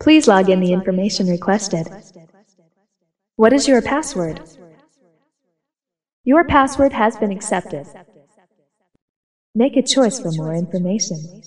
Please log in the information requested. What is your password? Your password has been accepted. Make a choice for more information.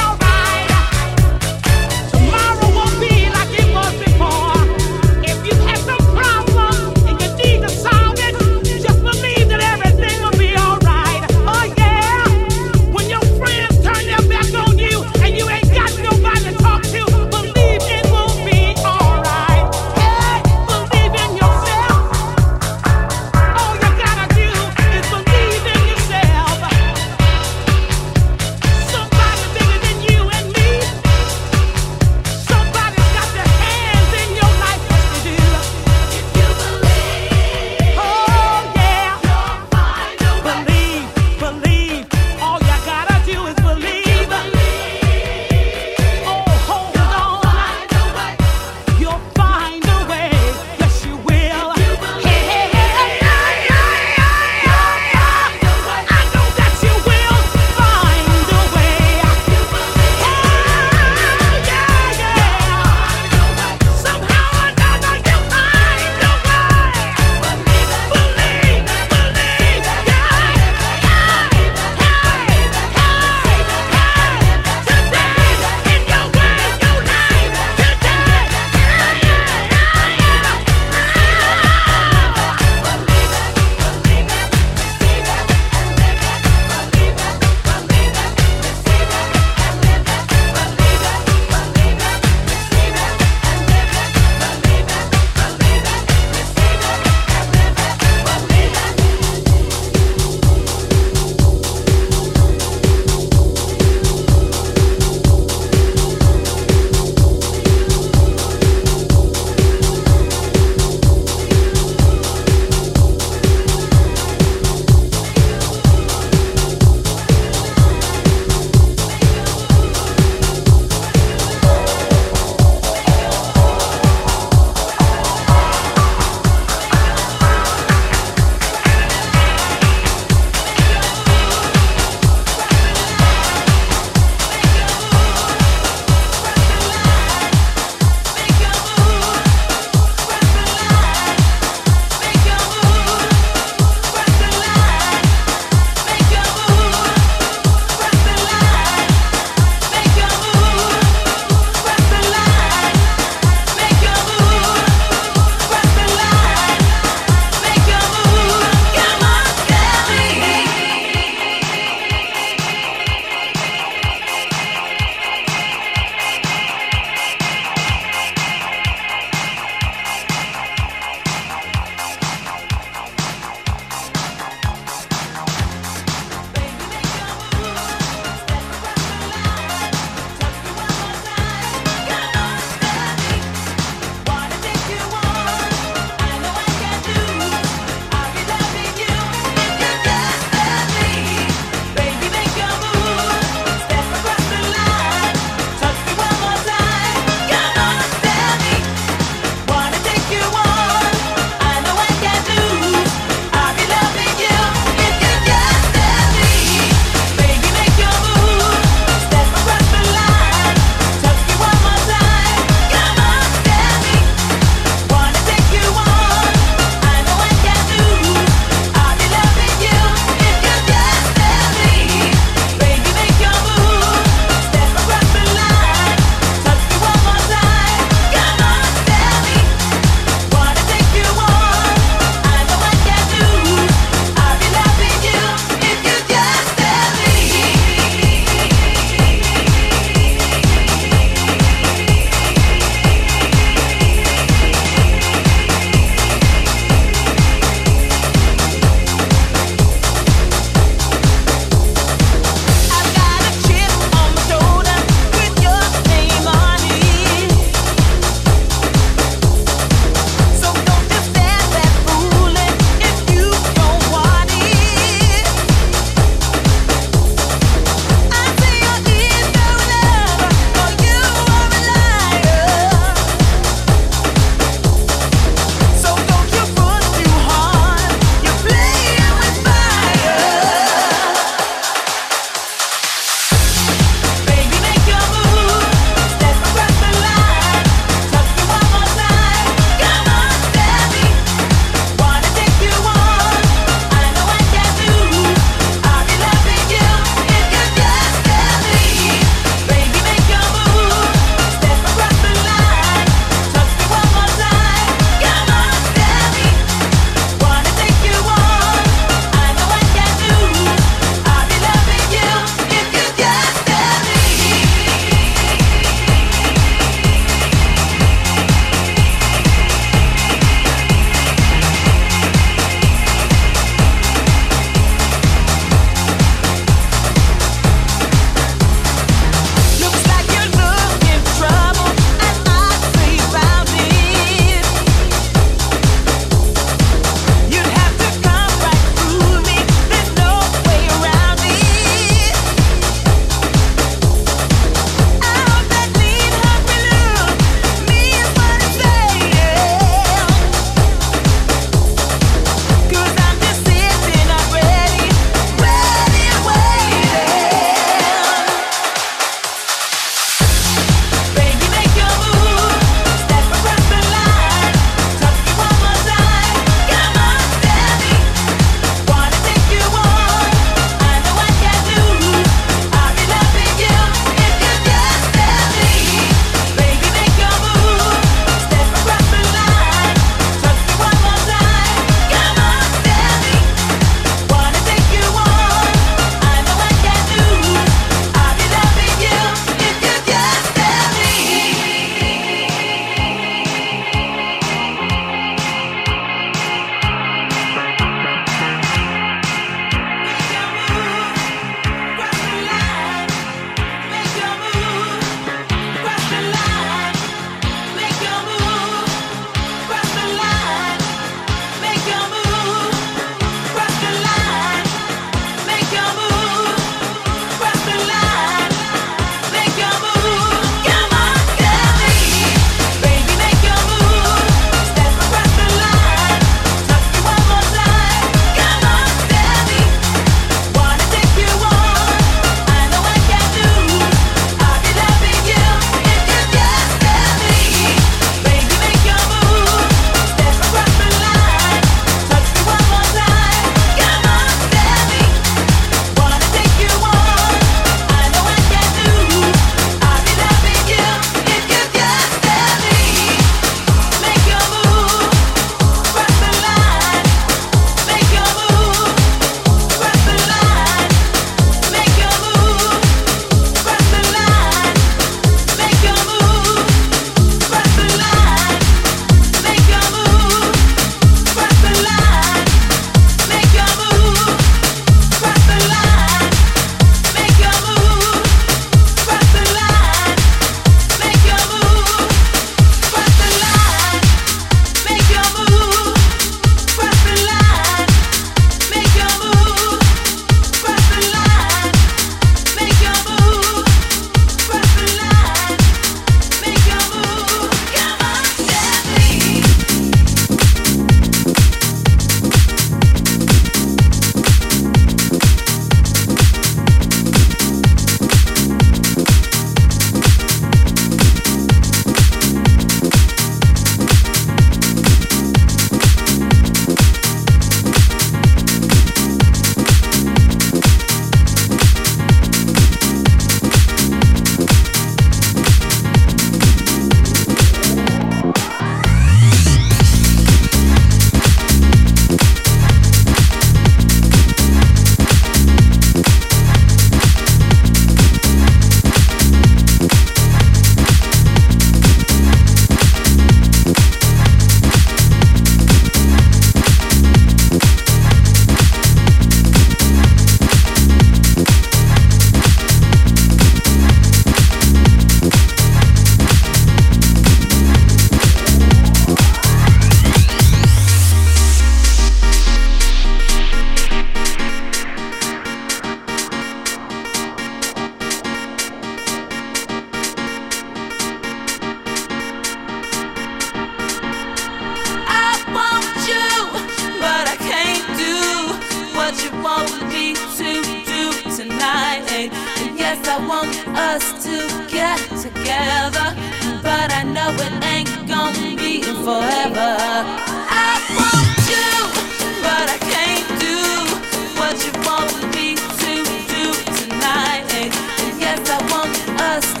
Us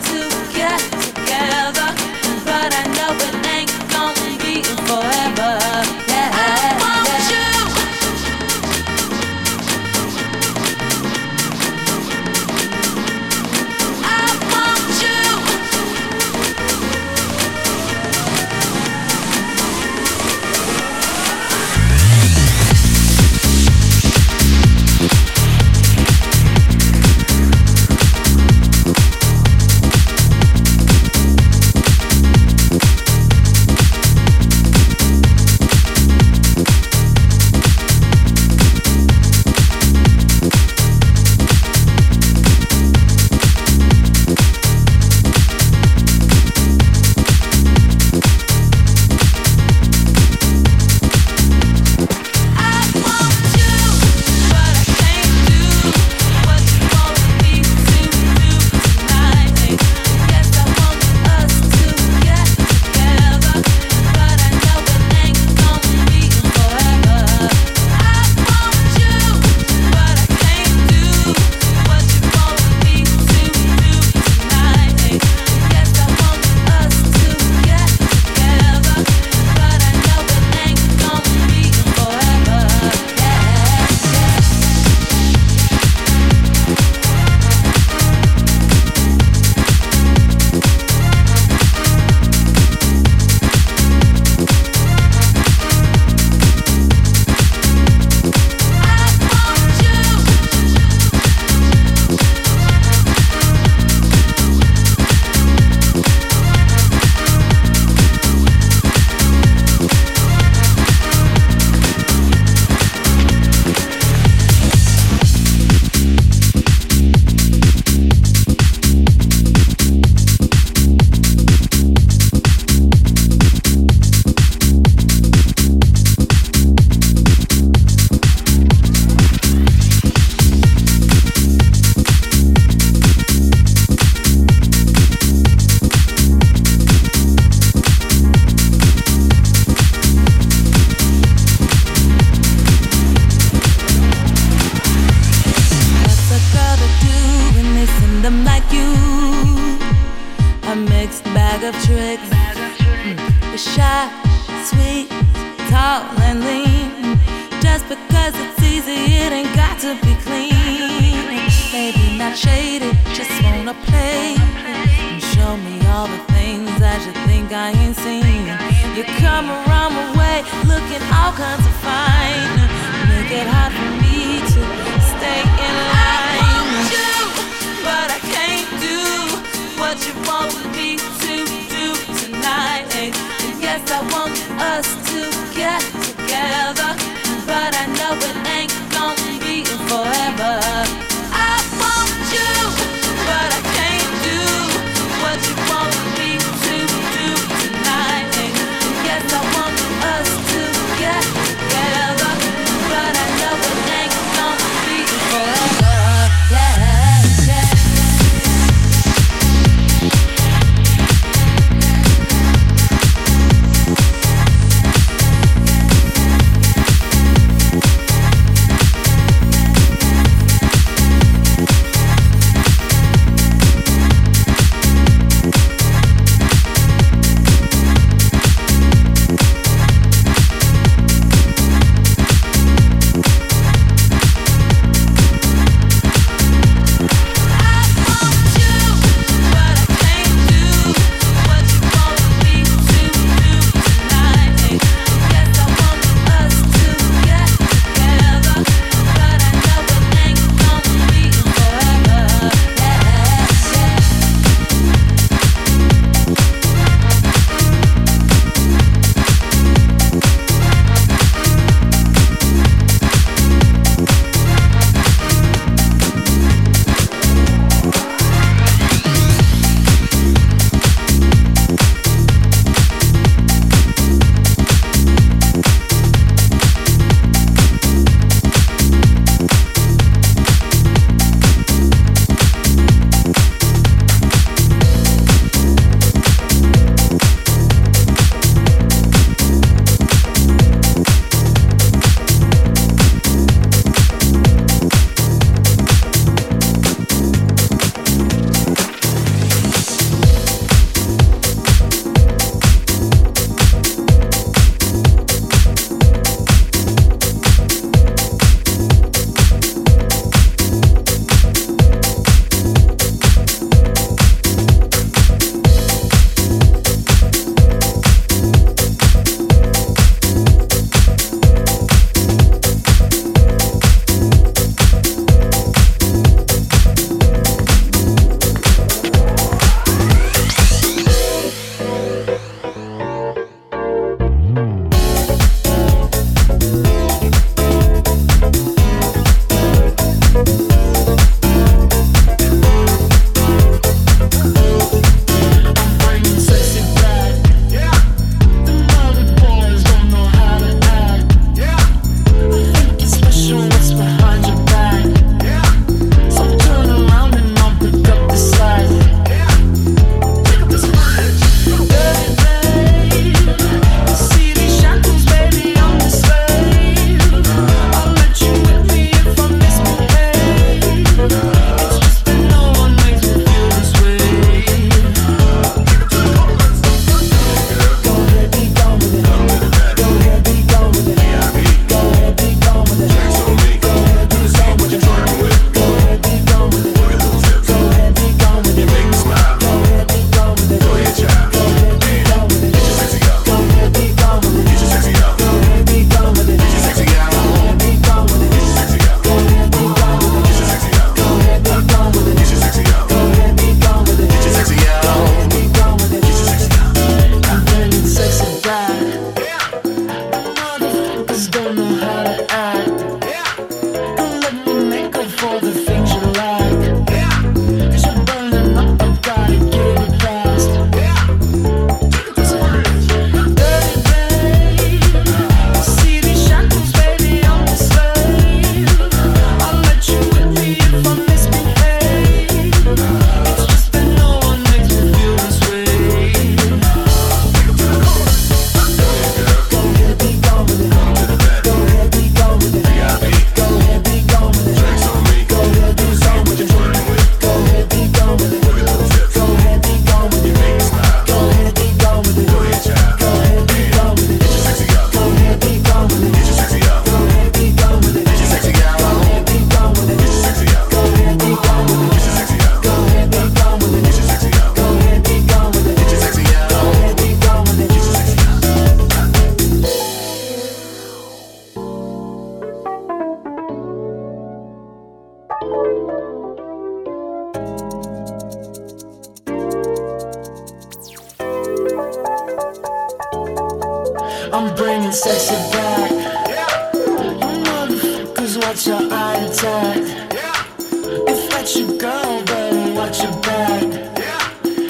I'm bringing sexy back. Yeah. Motherfuckers, watch your eye attack. Yeah. If that you go, better watch your back.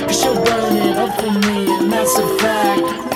Cause you're burning up for me, and that's a fact.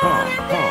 huh, huh.